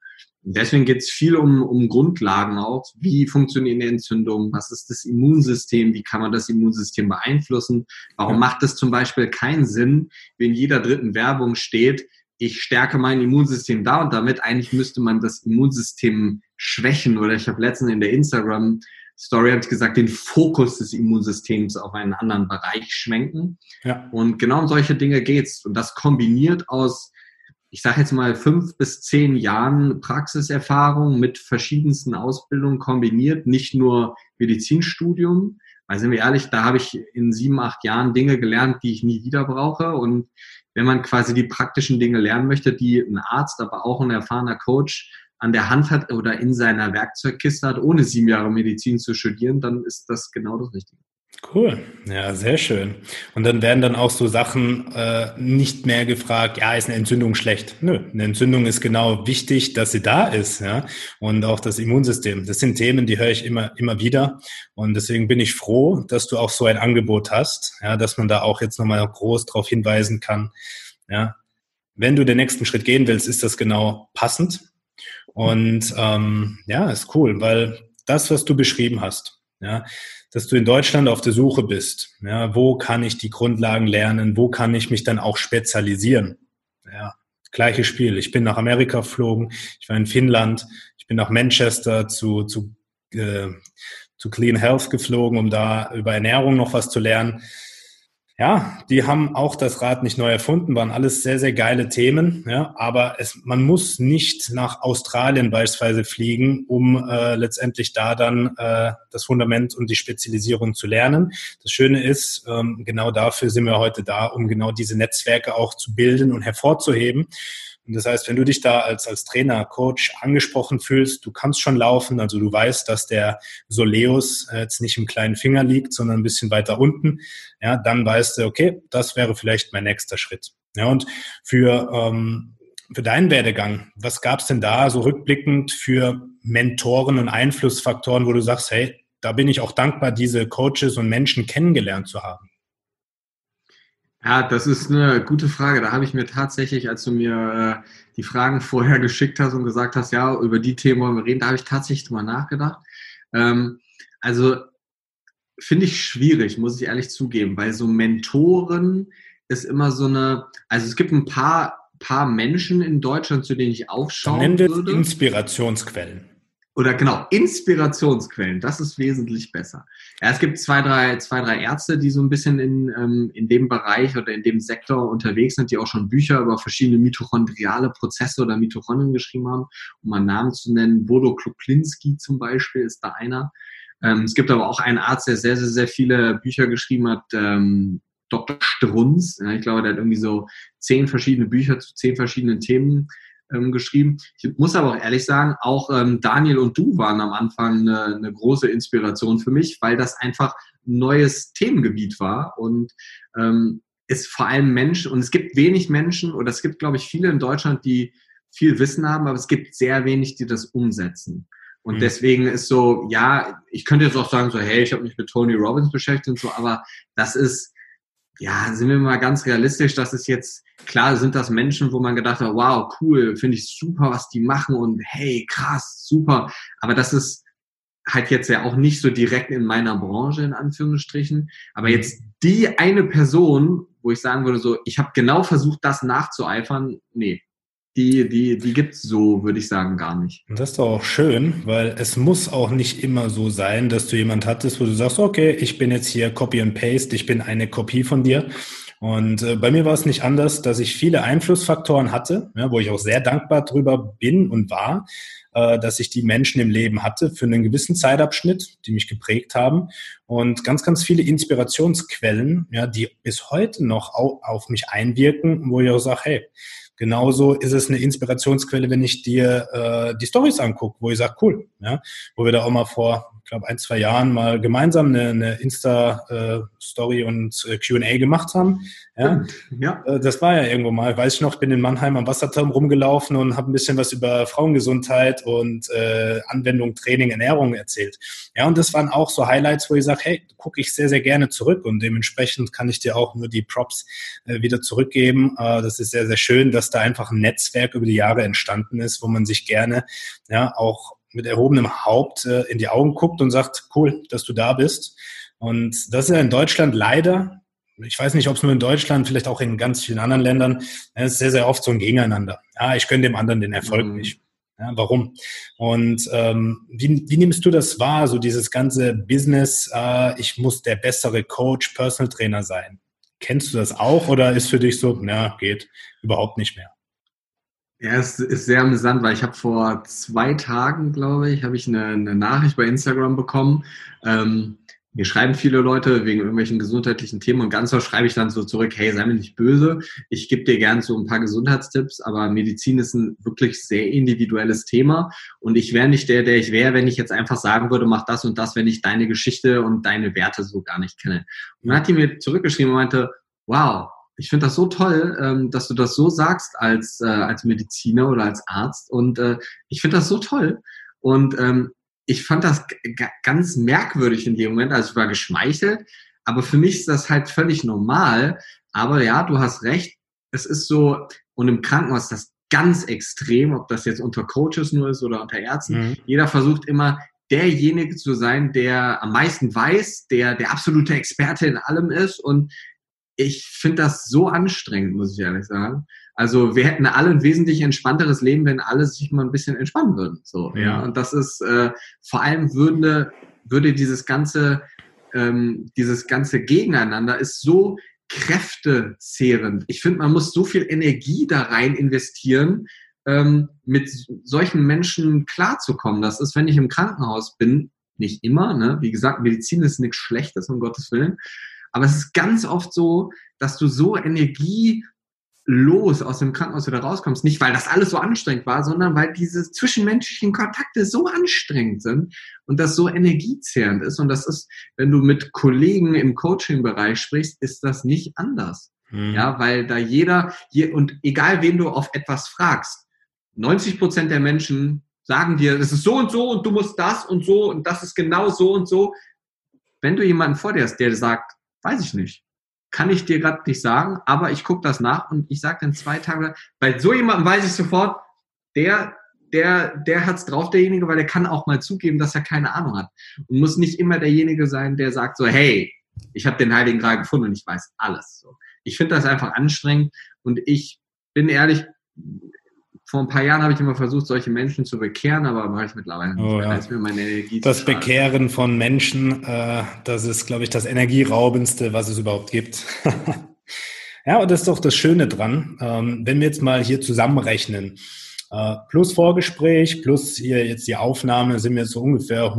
Deswegen geht es viel um, um Grundlagen auch. Wie funktioniert eine Entzündung? Was ist das Immunsystem? Wie kann man das Immunsystem beeinflussen? Warum ja. macht es zum Beispiel keinen Sinn, wenn in jeder dritten Werbung steht, ich stärke mein Immunsystem da und damit eigentlich müsste man das Immunsystem schwächen. Oder ich habe letztens in der Instagram Story habe ich gesagt, den Fokus des Immunsystems auf einen anderen Bereich schwenken. Ja. Und genau um solche Dinge geht's. Und das kombiniert aus ich sage jetzt mal, fünf bis zehn Jahren Praxiserfahrung mit verschiedensten Ausbildungen kombiniert, nicht nur Medizinstudium. Weil sind wir ehrlich, da habe ich in sieben, acht Jahren Dinge gelernt, die ich nie wieder brauche. Und wenn man quasi die praktischen Dinge lernen möchte, die ein Arzt, aber auch ein erfahrener Coach an der Hand hat oder in seiner Werkzeugkiste hat, ohne sieben Jahre Medizin zu studieren, dann ist das genau das Richtige. Cool, ja, sehr schön. Und dann werden dann auch so Sachen äh, nicht mehr gefragt, ja, ist eine Entzündung schlecht? Nö, eine Entzündung ist genau wichtig, dass sie da ist, ja. Und auch das Immunsystem. Das sind Themen, die höre ich immer, immer wieder. Und deswegen bin ich froh, dass du auch so ein Angebot hast, ja, dass man da auch jetzt nochmal groß darauf hinweisen kann, ja. Wenn du den nächsten Schritt gehen willst, ist das genau passend. Und ähm, ja, ist cool, weil das, was du beschrieben hast, ja, dass du in Deutschland auf der Suche bist. Ja, wo kann ich die Grundlagen lernen? Wo kann ich mich dann auch spezialisieren? Ja, gleiches Spiel. Ich bin nach Amerika geflogen. Ich war in Finnland. Ich bin nach Manchester zu, zu, äh, zu Clean Health geflogen, um da über Ernährung noch was zu lernen ja, die haben auch das Rad nicht neu erfunden, waren alles sehr, sehr geile Themen. Ja, aber es, man muss nicht nach Australien beispielsweise fliegen, um äh, letztendlich da dann äh, das Fundament und die Spezialisierung zu lernen. Das Schöne ist, ähm, genau dafür sind wir heute da, um genau diese Netzwerke auch zu bilden und hervorzuheben. Und das heißt, wenn du dich da als, als Trainer, Coach angesprochen fühlst, du kannst schon laufen, also du weißt, dass der Soleus jetzt nicht im kleinen Finger liegt, sondern ein bisschen weiter unten, ja, dann weißt du, okay, das wäre vielleicht mein nächster Schritt. Ja, und für, ähm, für deinen Werdegang, was gab es denn da so rückblickend für Mentoren und Einflussfaktoren, wo du sagst, hey, da bin ich auch dankbar, diese Coaches und Menschen kennengelernt zu haben? Ja, das ist eine gute Frage. Da habe ich mir tatsächlich, als du mir äh, die Fragen vorher geschickt hast und gesagt hast, ja, über die Themen wollen wir reden, da habe ich tatsächlich drüber nachgedacht. Ähm, also finde ich schwierig, muss ich ehrlich zugeben, weil so Mentoren ist immer so eine, also es gibt ein paar, paar Menschen in Deutschland, zu denen ich aufschauen Dann nennen würde. Inspirationsquellen oder genau, Inspirationsquellen, das ist wesentlich besser. Ja, es gibt zwei, drei, zwei, drei Ärzte, die so ein bisschen in, ähm, in dem Bereich oder in dem Sektor unterwegs sind, die auch schon Bücher über verschiedene mitochondriale Prozesse oder Mitochondrien geschrieben haben, um mal Namen zu nennen. Bodo Kluklinski zum Beispiel ist da einer. Ähm, es gibt aber auch einen Arzt, der sehr, sehr, sehr viele Bücher geschrieben hat, ähm, Dr. Strunz. Ja, ich glaube, der hat irgendwie so zehn verschiedene Bücher zu zehn verschiedenen Themen ähm, geschrieben. Ich muss aber auch ehrlich sagen, auch ähm, Daniel und du waren am Anfang eine, eine große Inspiration für mich, weil das einfach ein neues Themengebiet war und ähm, ist vor allem Menschen und es gibt wenig Menschen oder es gibt, glaube ich, viele in Deutschland, die viel Wissen haben, aber es gibt sehr wenig, die das umsetzen. Und mhm. deswegen ist so, ja, ich könnte jetzt auch sagen, so, hey, ich habe mich mit Tony Robbins beschäftigt und so, aber das ist, ja, sind wir mal ganz realistisch, das ist jetzt, klar sind das Menschen, wo man gedacht hat, wow, cool, finde ich super, was die machen und hey, krass, super. Aber das ist halt jetzt ja auch nicht so direkt in meiner Branche, in Anführungsstrichen. Aber jetzt die eine Person, wo ich sagen würde, so, ich habe genau versucht, das nachzueifern, nee, die, die, die gibt's so, würde ich sagen, gar nicht. Das ist doch auch schön, weil es muss auch nicht immer so sein, dass du jemand hattest, wo du sagst, okay, ich bin jetzt hier Copy and Paste, ich bin eine Kopie von dir. Und äh, bei mir war es nicht anders, dass ich viele Einflussfaktoren hatte, ja, wo ich auch sehr dankbar drüber bin und war, äh, dass ich die Menschen im Leben hatte für einen gewissen Zeitabschnitt, die mich geprägt haben und ganz, ganz viele Inspirationsquellen, ja, die bis heute noch au auf mich einwirken, wo ich auch sage, hey, Genauso ist es eine Inspirationsquelle, wenn ich dir äh, die Stories angucke, wo ich sage, cool, ja, wo wir da auch mal vor ich glaube, ein, zwei Jahren mal gemeinsam eine, eine Insta-Story und äh, QA gemacht haben. Ja, ja. Äh, das war ja irgendwo mal, weiß ich noch, bin in Mannheim am Wasserturm rumgelaufen und habe ein bisschen was über Frauengesundheit und äh, Anwendung, Training, Ernährung erzählt. Ja, und das waren auch so Highlights, wo ich sage, hey, gucke ich sehr, sehr gerne zurück und dementsprechend kann ich dir auch nur die Props äh, wieder zurückgeben. Äh, das ist sehr, sehr schön, dass da einfach ein Netzwerk über die Jahre entstanden ist, wo man sich gerne ja auch mit erhobenem Haupt äh, in die Augen guckt und sagt, cool, dass du da bist. Und das ist ja in Deutschland leider, ich weiß nicht, ob es nur in Deutschland, vielleicht auch in ganz vielen anderen Ländern, es ist sehr, sehr oft so ein Gegeneinander. Ja, ich gönne dem anderen den Erfolg mhm. nicht. Ja, warum? Und ähm, wie, wie nimmst du das wahr, so dieses ganze Business, äh, ich muss der bessere Coach, Personal Trainer sein? Kennst du das auch oder ist für dich so, na, geht überhaupt nicht mehr? Ja, es ist sehr amüsant, weil ich habe vor zwei Tagen, glaube ich, habe ich eine, eine, Nachricht bei Instagram bekommen. Ähm, mir schreiben viele Leute wegen irgendwelchen gesundheitlichen Themen und ganz oft schreibe ich dann so zurück, hey, sei mir nicht böse, ich gebe dir gern so ein paar Gesundheitstipps, aber Medizin ist ein wirklich sehr individuelles Thema und ich wäre nicht der, der ich wäre, wenn ich jetzt einfach sagen würde, mach das und das, wenn ich deine Geschichte und deine Werte so gar nicht kenne. Und dann hat die mir zurückgeschrieben und meinte, wow, ich finde das so toll, ähm, dass du das so sagst als, äh, als Mediziner oder als Arzt. Und äh, ich finde das so toll. Und ähm, ich fand das ganz merkwürdig in dem Moment. Also ich war geschmeichelt. Aber für mich ist das halt völlig normal. Aber ja, du hast recht. Es ist so, und im Krankenhaus ist das ganz extrem, ob das jetzt unter Coaches nur ist oder unter Ärzten. Mhm. Jeder versucht immer, derjenige zu sein, der am meisten weiß, der der absolute Experte in allem ist und ich finde das so anstrengend, muss ich ehrlich sagen. Also wir hätten alle ein wesentlich entspannteres Leben, wenn alle sich mal ein bisschen entspannen würden. So, ja. ja. Und das ist äh, vor allem würde, würde dieses ganze, ähm, dieses ganze Gegeneinander ist so kräftezehrend. Ich finde, man muss so viel Energie da rein investieren, ähm, mit solchen Menschen klarzukommen. Das ist, wenn ich im Krankenhaus bin, nicht immer, ne? Wie gesagt, Medizin ist nichts Schlechtes, um Gottes Willen. Aber es ist ganz oft so, dass du so energielos aus dem Krankenhaus wieder rauskommst. Nicht, weil das alles so anstrengend war, sondern weil diese zwischenmenschlichen Kontakte so anstrengend sind und das so energiezehrend ist. Und das ist, wenn du mit Kollegen im Coaching-Bereich sprichst, ist das nicht anders. Mhm. Ja, weil da jeder, hier, und egal wen du auf etwas fragst, 90 Prozent der Menschen sagen dir, es ist so und so und du musst das und so und das ist genau so und so. Wenn du jemanden vor dir hast, der sagt, Weiß ich nicht. Kann ich dir gerade nicht sagen, aber ich gucke das nach und ich sage dann zwei Tage, bei so jemandem weiß ich sofort, der, der, der hat's drauf, derjenige, weil der kann auch mal zugeben, dass er keine Ahnung hat. Und muss nicht immer derjenige sein, der sagt so, hey, ich habe den Heiligen Gral gefunden und ich weiß alles. Ich finde das einfach anstrengend und ich bin ehrlich, vor ein paar Jahren habe ich immer versucht, solche Menschen zu bekehren, aber mache ich mittlerweile nicht oh, mehr. Ja. Da ist mir meine Energie Das Bekehren von Menschen, äh, das ist, glaube ich, das energieraubendste, was es überhaupt gibt. ja, und das ist doch das Schöne dran. Ähm, wenn wir jetzt mal hier zusammenrechnen, äh, plus Vorgespräch, plus hier jetzt die Aufnahme, sind wir so ungefähr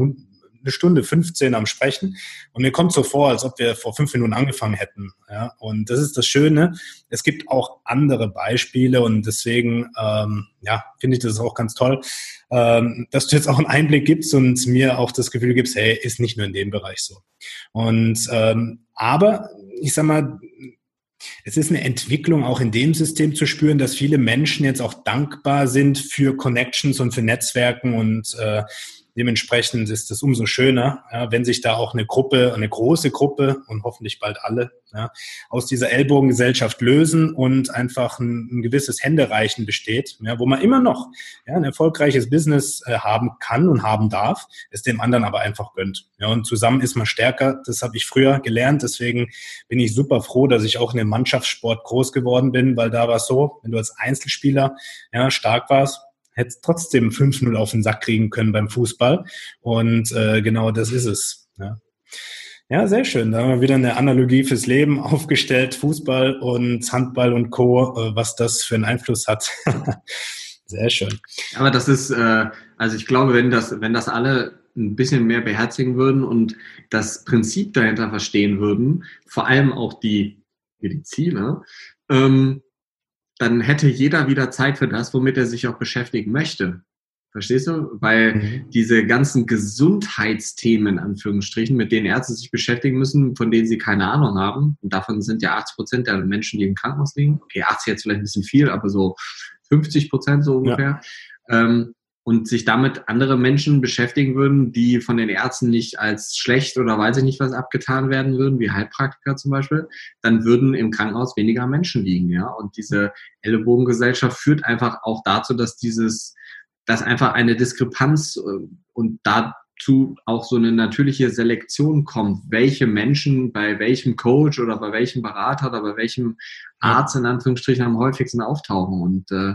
eine Stunde 15 am Sprechen und mir kommt so vor, als ob wir vor fünf Minuten angefangen hätten. Ja? Und das ist das Schöne. Es gibt auch andere Beispiele und deswegen ähm, ja, finde ich das auch ganz toll, ähm, dass du jetzt auch einen Einblick gibst und mir auch das Gefühl gibst, hey, ist nicht nur in dem Bereich so. Und ähm, aber ich sag mal, es ist eine Entwicklung auch in dem System zu spüren, dass viele Menschen jetzt auch dankbar sind für Connections und für Netzwerken und äh, Dementsprechend ist es umso schöner, ja, wenn sich da auch eine Gruppe, eine große Gruppe und hoffentlich bald alle ja, aus dieser Ellbogengesellschaft lösen und einfach ein, ein gewisses Händereichen besteht, ja, wo man immer noch ja, ein erfolgreiches Business äh, haben kann und haben darf, es dem anderen aber einfach gönnt. Ja, und zusammen ist man stärker. Das habe ich früher gelernt. Deswegen bin ich super froh, dass ich auch in dem Mannschaftssport groß geworden bin, weil da war es so, wenn du als Einzelspieler ja, stark warst, hättest trotzdem 5-0 auf den Sack kriegen können beim Fußball. Und äh, genau das ist es. Ja. Ja, sehr schön. Da haben wir wieder eine Analogie fürs Leben aufgestellt. Fußball und Handball und Co., äh, was das für einen Einfluss hat. sehr schön. Aber das ist, äh, also ich glaube, wenn das, wenn das alle ein bisschen mehr beherzigen würden und das Prinzip dahinter verstehen würden, vor allem auch die Mediziner, ähm, dann hätte jeder wieder Zeit für das, womit er sich auch beschäftigen möchte. Verstehst du? Weil mhm. diese ganzen Gesundheitsthemen, in Anführungsstrichen, mit denen Ärzte sich beschäftigen müssen, von denen sie keine Ahnung haben, und davon sind ja 80 Prozent der Menschen, die im Krankenhaus liegen. Okay, 80 jetzt vielleicht ein bisschen viel, aber so 50 Prozent so ungefähr. Ja. Ähm, und sich damit andere Menschen beschäftigen würden, die von den Ärzten nicht als schlecht oder weiß ich nicht was abgetan werden würden, wie Heilpraktiker zum Beispiel, dann würden im Krankenhaus weniger Menschen liegen, ja. Und diese Ellenbogengesellschaft führt einfach auch dazu, dass dieses dass einfach eine Diskrepanz äh, und dazu auch so eine natürliche Selektion kommt, welche Menschen bei welchem Coach oder bei welchem Berater oder bei welchem Arzt in Anführungsstrichen am häufigsten auftauchen. Und äh,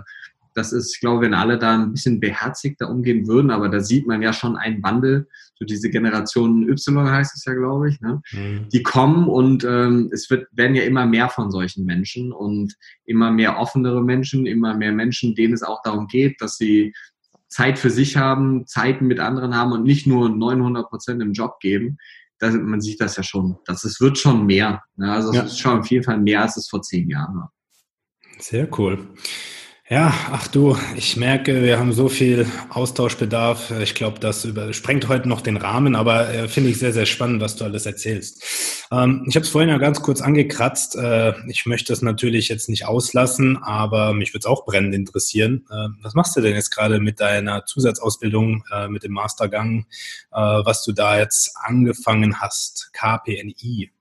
das ist, ich glaube, wenn alle da ein bisschen beherzigter umgehen würden, aber da sieht man ja schon einen Wandel, so diese Generation Y heißt es ja, glaube ich, ne? Mhm. die kommen und ähm, es wird, werden ja immer mehr von solchen Menschen und immer mehr offenere Menschen, immer mehr Menschen, denen es auch darum geht, dass sie Zeit für sich haben, Zeiten mit anderen haben und nicht nur 900 Prozent im Job geben, das, man sieht das ja schon. Das es wird schon mehr. Ne? Also es ja. ist schon auf jeden Fall mehr, als es vor zehn Jahren war. Sehr cool. Ja, ach du, ich merke, wir haben so viel Austauschbedarf. Ich glaube, das sprengt heute noch den Rahmen, aber äh, finde ich sehr, sehr spannend, was du alles erzählst. Ähm, ich habe es vorhin ja ganz kurz angekratzt. Äh, ich möchte es natürlich jetzt nicht auslassen, aber mich würde es auch brennend interessieren. Äh, was machst du denn jetzt gerade mit deiner Zusatzausbildung, äh, mit dem Mastergang, äh, was du da jetzt angefangen hast? KPNI.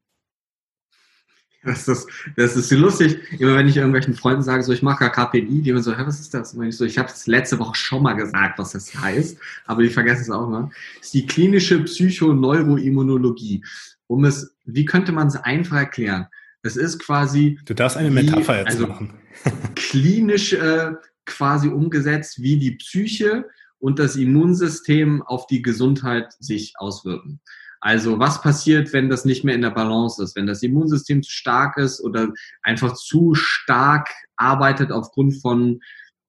Das ist, das ist so lustig. Immer wenn ich irgendwelchen Freunden sage, so ich mache KPI, die immer so, hä, was ist das? Und ich so, ich habe es letzte Woche schon mal gesagt, was das heißt, aber die vergessen es auch mal. Das ist die klinische Psychoneuroimmunologie. Um es, wie könnte man es einfach erklären? Das ist quasi. Du darfst eine Metapher jetzt also machen. klinisch äh, quasi umgesetzt, wie die Psyche und das Immunsystem auf die Gesundheit sich auswirken. Also was passiert, wenn das nicht mehr in der Balance ist, wenn das Immunsystem zu stark ist oder einfach zu stark arbeitet aufgrund von,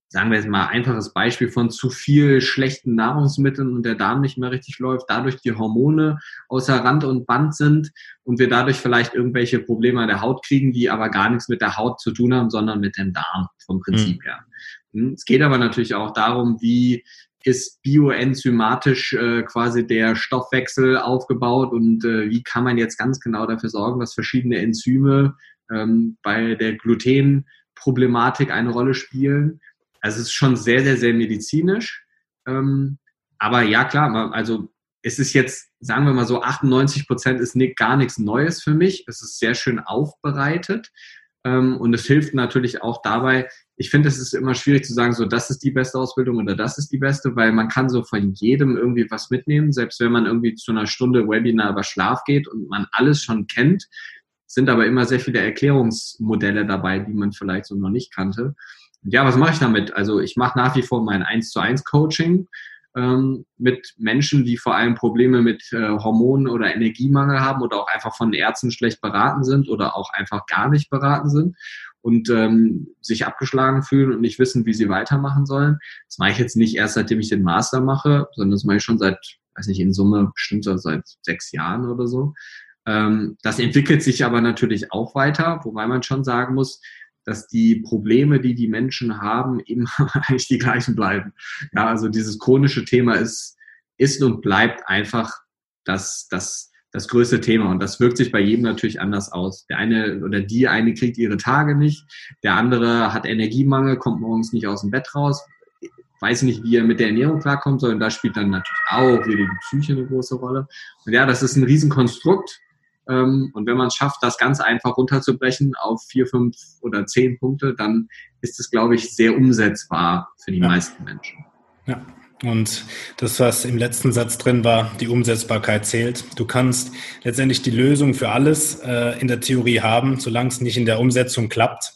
sagen wir jetzt mal einfaches Beispiel von zu viel schlechten Nahrungsmitteln und der Darm nicht mehr richtig läuft, dadurch die Hormone außer Rand und Band sind und wir dadurch vielleicht irgendwelche Probleme an der Haut kriegen, die aber gar nichts mit der Haut zu tun haben, sondern mit dem Darm vom Prinzip mhm. her. Hm, es geht aber natürlich auch darum, wie ist bioenzymatisch äh, quasi der Stoffwechsel aufgebaut und äh, wie kann man jetzt ganz genau dafür sorgen, dass verschiedene Enzyme ähm, bei der Glutenproblematik eine Rolle spielen. Also es ist schon sehr, sehr, sehr medizinisch. Ähm, aber ja, klar, also es ist jetzt, sagen wir mal so, 98 Prozent ist nicht, gar nichts Neues für mich. Es ist sehr schön aufbereitet. Ähm, und es hilft natürlich auch dabei, ich finde, es ist immer schwierig zu sagen, so das ist die beste Ausbildung oder das ist die beste, weil man kann so von jedem irgendwie was mitnehmen. Selbst wenn man irgendwie zu einer Stunde Webinar über Schlaf geht und man alles schon kennt, sind aber immer sehr viele Erklärungsmodelle dabei, die man vielleicht so noch nicht kannte. Und ja, was mache ich damit? Also ich mache nach wie vor mein 1 zu 1 Coaching ähm, mit Menschen, die vor allem Probleme mit äh, Hormonen oder Energiemangel haben oder auch einfach von Ärzten schlecht beraten sind oder auch einfach gar nicht beraten sind und ähm, sich abgeschlagen fühlen und nicht wissen, wie sie weitermachen sollen. Das mache ich jetzt nicht erst, seitdem ich den Master mache, sondern das mache ich schon seit, weiß nicht, in Summe bestimmt seit sechs Jahren oder so. Ähm, das entwickelt sich aber natürlich auch weiter, wobei man schon sagen muss, dass die Probleme, die die Menschen haben, immer eigentlich die gleichen bleiben. Ja, also dieses chronische Thema ist, ist und bleibt einfach das, das das größte Thema. Und das wirkt sich bei jedem natürlich anders aus. Der eine oder die eine kriegt ihre Tage nicht, der andere hat Energiemangel, kommt morgens nicht aus dem Bett raus. weiß nicht, wie er mit der Ernährung klarkommt, sondern da spielt dann natürlich auch wieder die Psyche eine große Rolle. Und ja, das ist ein Riesenkonstrukt. Ähm, und wenn man es schafft, das ganz einfach runterzubrechen auf vier, fünf oder zehn Punkte, dann ist es, glaube ich, sehr umsetzbar für die ja. meisten Menschen. Ja. Und das, was im letzten Satz drin war, die Umsetzbarkeit zählt. Du kannst letztendlich die Lösung für alles äh, in der Theorie haben, solange es nicht in der Umsetzung klappt,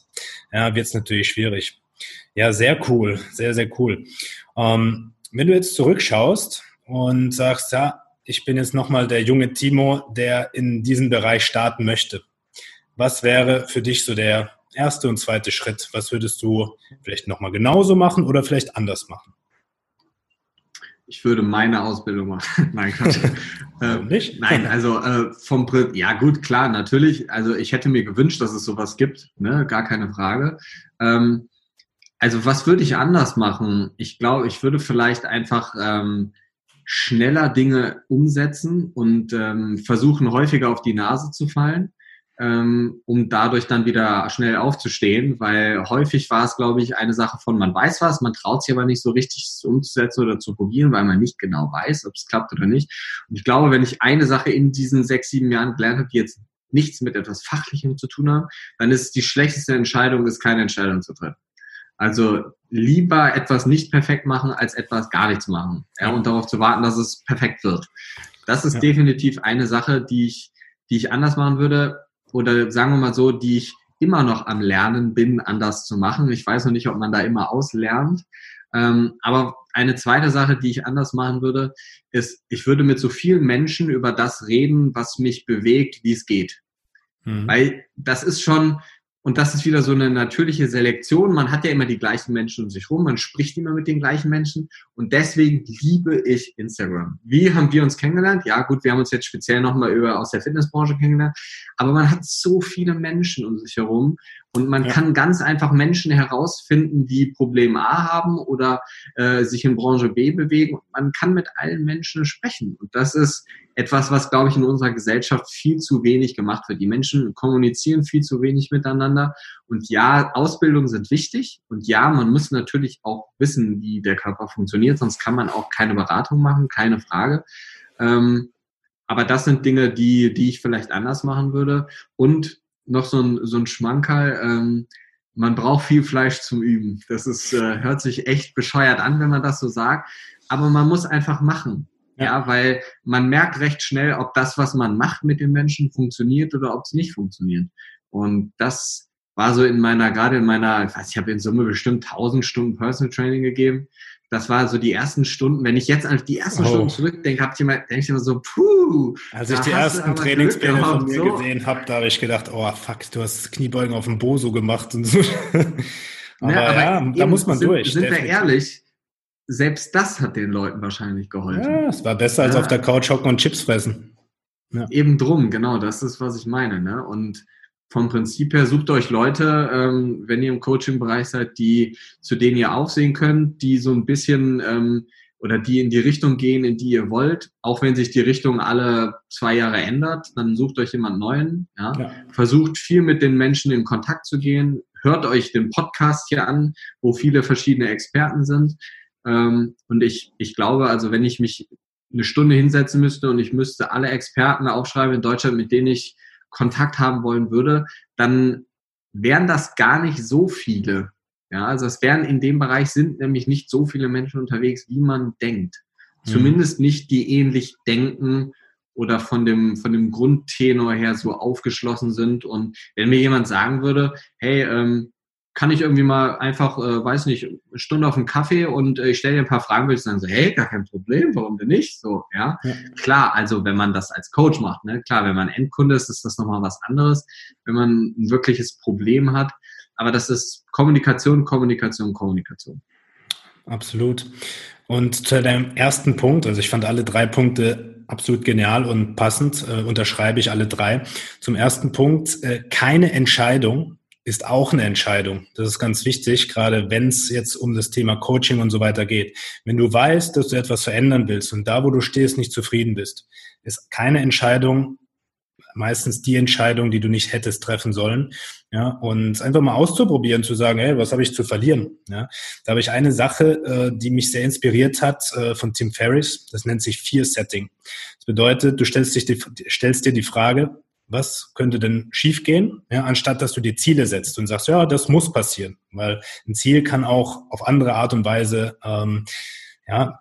ja, wird es natürlich schwierig. Ja, sehr cool, sehr, sehr cool. Ähm, wenn du jetzt zurückschaust und sagst, ja, ich bin jetzt nochmal der junge Timo, der in diesen Bereich starten möchte. Was wäre für dich so der erste und zweite Schritt? Was würdest du vielleicht nochmal genauso machen oder vielleicht anders machen? Ich würde meine Ausbildung machen. nein, Quatsch. äh, nicht? Nein, also äh, vom Prinzip, ja gut, klar, natürlich. Also ich hätte mir gewünscht, dass es sowas gibt, ne? gar keine Frage. Ähm, also was würde ich anders machen? Ich glaube, ich würde vielleicht einfach ähm, schneller Dinge umsetzen und ähm, versuchen häufiger auf die Nase zu fallen ähm, um dadurch dann wieder schnell aufzustehen, weil häufig war es, glaube ich, eine Sache von, man weiß was, man traut sich aber nicht so richtig umzusetzen oder zu probieren, weil man nicht genau weiß, ob es klappt oder nicht. Und ich glaube, wenn ich eine Sache in diesen sechs, sieben Jahren gelernt habe, die jetzt nichts mit etwas Fachlichem zu tun haben, dann ist die schlechteste Entscheidung, ist keine Entscheidung zu treffen. Also lieber etwas nicht perfekt machen, als etwas gar nichts machen. Ja, und darauf zu warten, dass es perfekt wird. Das ist ja. definitiv eine Sache, die ich, die ich anders machen würde oder sagen wir mal so, die ich immer noch am Lernen bin, anders zu machen. Ich weiß noch nicht, ob man da immer auslernt. Ähm, aber eine zweite Sache, die ich anders machen würde, ist, ich würde mit so vielen Menschen über das reden, was mich bewegt, wie es geht. Mhm. Weil das ist schon, und das ist wieder so eine natürliche Selektion. Man hat ja immer die gleichen Menschen um sich rum, man spricht immer mit den gleichen Menschen. Und deswegen liebe ich Instagram. Wie haben wir uns kennengelernt? Ja, gut, wir haben uns jetzt speziell nochmal über aus der Fitnessbranche kennengelernt. Aber man hat so viele Menschen um sich herum und man ja. kann ganz einfach Menschen herausfinden, die Problem A haben oder äh, sich in Branche B bewegen. Und man kann mit allen Menschen sprechen. Und das ist etwas, was, glaube ich, in unserer Gesellschaft viel zu wenig gemacht wird. Die Menschen kommunizieren viel zu wenig miteinander. Und ja, Ausbildungen sind wichtig. Und ja, man muss natürlich auch wissen, wie der Körper funktioniert, sonst kann man auch keine Beratung machen, keine Frage. Ähm, aber das sind Dinge, die, die ich vielleicht anders machen würde. Und noch so ein, so ein Schmankerl, ähm, man braucht viel Fleisch zum Üben. Das ist, äh, hört sich echt bescheuert an, wenn man das so sagt. Aber man muss einfach machen. Ja, weil man merkt recht schnell, ob das, was man macht mit den Menschen, funktioniert oder ob es nicht funktioniert. Und das war so in meiner, gerade in meiner, ich weiß, ich habe in Summe bestimmt 1000 Stunden Personal Training gegeben. Das war so die ersten Stunden. Wenn ich jetzt an die ersten oh. Stunden zurückdenke, habe ich immer, denke ich immer so, puh. Als ich die ersten Trainingspläne von mir so. gesehen habe, da habe ich gedacht, oh fuck, du hast Kniebeugen auf dem Boso gemacht und so. aber, ja, aber ja, da muss man sind, durch. Sind wir ehrlich, selbst das hat den Leuten wahrscheinlich geholfen. Ja, es war besser als auf der Couch hocken und Chips fressen. Ja. Eben drum, genau, das ist, was ich meine. Ne? Und vom Prinzip her sucht euch Leute, ähm, wenn ihr im Coaching-Bereich seid, die, zu denen ihr aufsehen könnt, die so ein bisschen ähm, oder die in die Richtung gehen, in die ihr wollt. Auch wenn sich die Richtung alle zwei Jahre ändert, dann sucht euch jemand Neuen. Ja? ja. Versucht viel mit den Menschen in Kontakt zu gehen. Hört euch den Podcast hier an, wo viele verschiedene Experten sind. Ähm, und ich, ich glaube, also wenn ich mich eine Stunde hinsetzen müsste und ich müsste alle Experten aufschreiben in Deutschland, mit denen ich Kontakt haben wollen würde, dann wären das gar nicht so viele. Ja, also es wären in dem Bereich sind nämlich nicht so viele Menschen unterwegs, wie man denkt. Mhm. Zumindest nicht, die ähnlich denken oder von dem, von dem Grundtenor her so aufgeschlossen sind. Und wenn mir jemand sagen würde, hey, ähm, kann ich irgendwie mal einfach, äh, weiß nicht, eine Stunde auf einen Kaffee und äh, ich stelle dir ein paar Fragen, würde ich sagen so, hey, gar kein Problem, warum denn nicht? So, ja? ja. Klar, also wenn man das als Coach macht, ne, klar, wenn man Endkunde ist, ist das nochmal was anderes, wenn man ein wirkliches Problem hat. Aber das ist Kommunikation, Kommunikation, Kommunikation. Absolut. Und zu deinem ersten Punkt, also ich fand alle drei Punkte absolut genial und passend, äh, unterschreibe ich alle drei. Zum ersten Punkt, äh, keine Entscheidung ist auch eine Entscheidung. Das ist ganz wichtig, gerade wenn es jetzt um das Thema Coaching und so weiter geht. Wenn du weißt, dass du etwas verändern willst und da, wo du stehst, nicht zufrieden bist, ist keine Entscheidung meistens die Entscheidung, die du nicht hättest treffen sollen. Ja, und einfach mal auszuprobieren, zu sagen, hey, was habe ich zu verlieren? Ja, da habe ich eine Sache, äh, die mich sehr inspiriert hat äh, von Tim Ferriss. Das nennt sich Fear Setting. Das bedeutet, du stellst, dich die, stellst dir die Frage, was könnte denn schiefgehen, ja, anstatt dass du dir Ziele setzt und sagst, ja, das muss passieren, weil ein Ziel kann auch auf andere Art und Weise ähm, ja,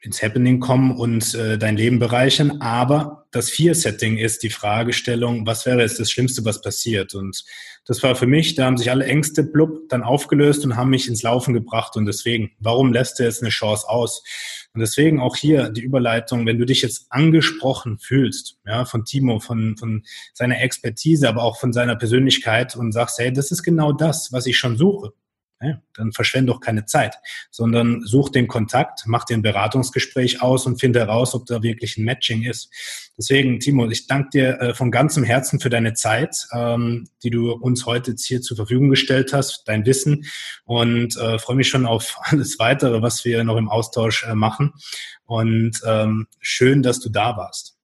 ins Happening kommen und äh, dein Leben bereichern. Aber das Fear-Setting ist die Fragestellung, was wäre jetzt das Schlimmste, was passiert? Und das war für mich, da haben sich alle Ängste blub dann aufgelöst und haben mich ins Laufen gebracht. Und deswegen, warum lässt du jetzt eine Chance aus? Und deswegen auch hier die Überleitung, wenn du dich jetzt angesprochen fühlst, ja, von Timo, von, von seiner Expertise, aber auch von seiner Persönlichkeit und sagst, hey, das ist genau das, was ich schon suche dann verschwende doch keine Zeit, sondern such den Kontakt, mach den Beratungsgespräch aus und finde heraus, ob da wirklich ein Matching ist. Deswegen, Timo, ich danke dir äh, von ganzem Herzen für deine Zeit, ähm, die du uns heute jetzt hier zur Verfügung gestellt hast, dein Wissen und äh, freue mich schon auf alles weitere, was wir noch im Austausch äh, machen. Und ähm, schön, dass du da warst.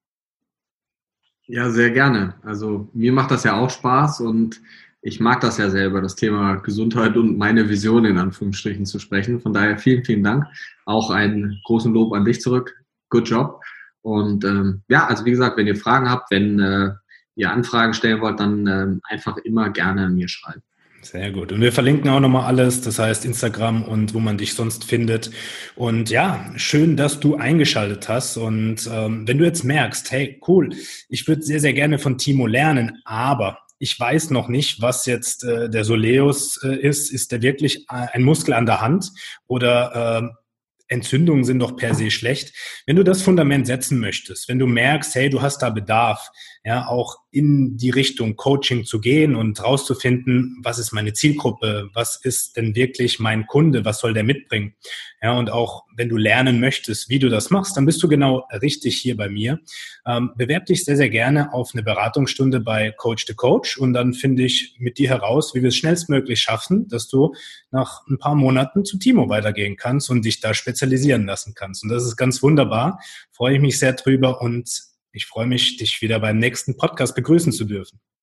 Ja, sehr gerne. Also mir macht das ja auch Spaß und ich mag das ja selber, das Thema Gesundheit und meine Vision in Anführungsstrichen zu sprechen. Von daher vielen, vielen Dank. Auch einen großen Lob an dich zurück. Good job. Und ähm, ja, also wie gesagt, wenn ihr Fragen habt, wenn äh, ihr Anfragen stellen wollt, dann ähm, einfach immer gerne mir schreiben. Sehr gut. Und wir verlinken auch nochmal alles, das heißt Instagram und wo man dich sonst findet. Und ja, schön, dass du eingeschaltet hast. Und ähm, wenn du jetzt merkst, hey, cool, ich würde sehr, sehr gerne von Timo lernen, aber ich weiß noch nicht, was jetzt äh, der Soleus äh, ist. Ist der wirklich äh, ein Muskel an der Hand oder äh, Entzündungen sind doch per se schlecht. Wenn du das Fundament setzen möchtest, wenn du merkst, hey, du hast da Bedarf, ja, auch in die Richtung Coaching zu gehen und rauszufinden, was ist meine Zielgruppe, was ist denn wirklich mein Kunde, was soll der mitbringen. Ja, und auch wenn du lernen möchtest, wie du das machst, dann bist du genau richtig hier bei mir. Ähm, bewerb dich sehr, sehr gerne auf eine Beratungsstunde bei Coach the Coach und dann finde ich mit dir heraus, wie wir es schnellstmöglich schaffen, dass du nach ein paar Monaten zu Timo weitergehen kannst und dich da spezialisieren lassen kannst. Und das ist ganz wunderbar. Freue ich mich sehr drüber und ich freue mich, dich wieder beim nächsten Podcast begrüßen zu dürfen.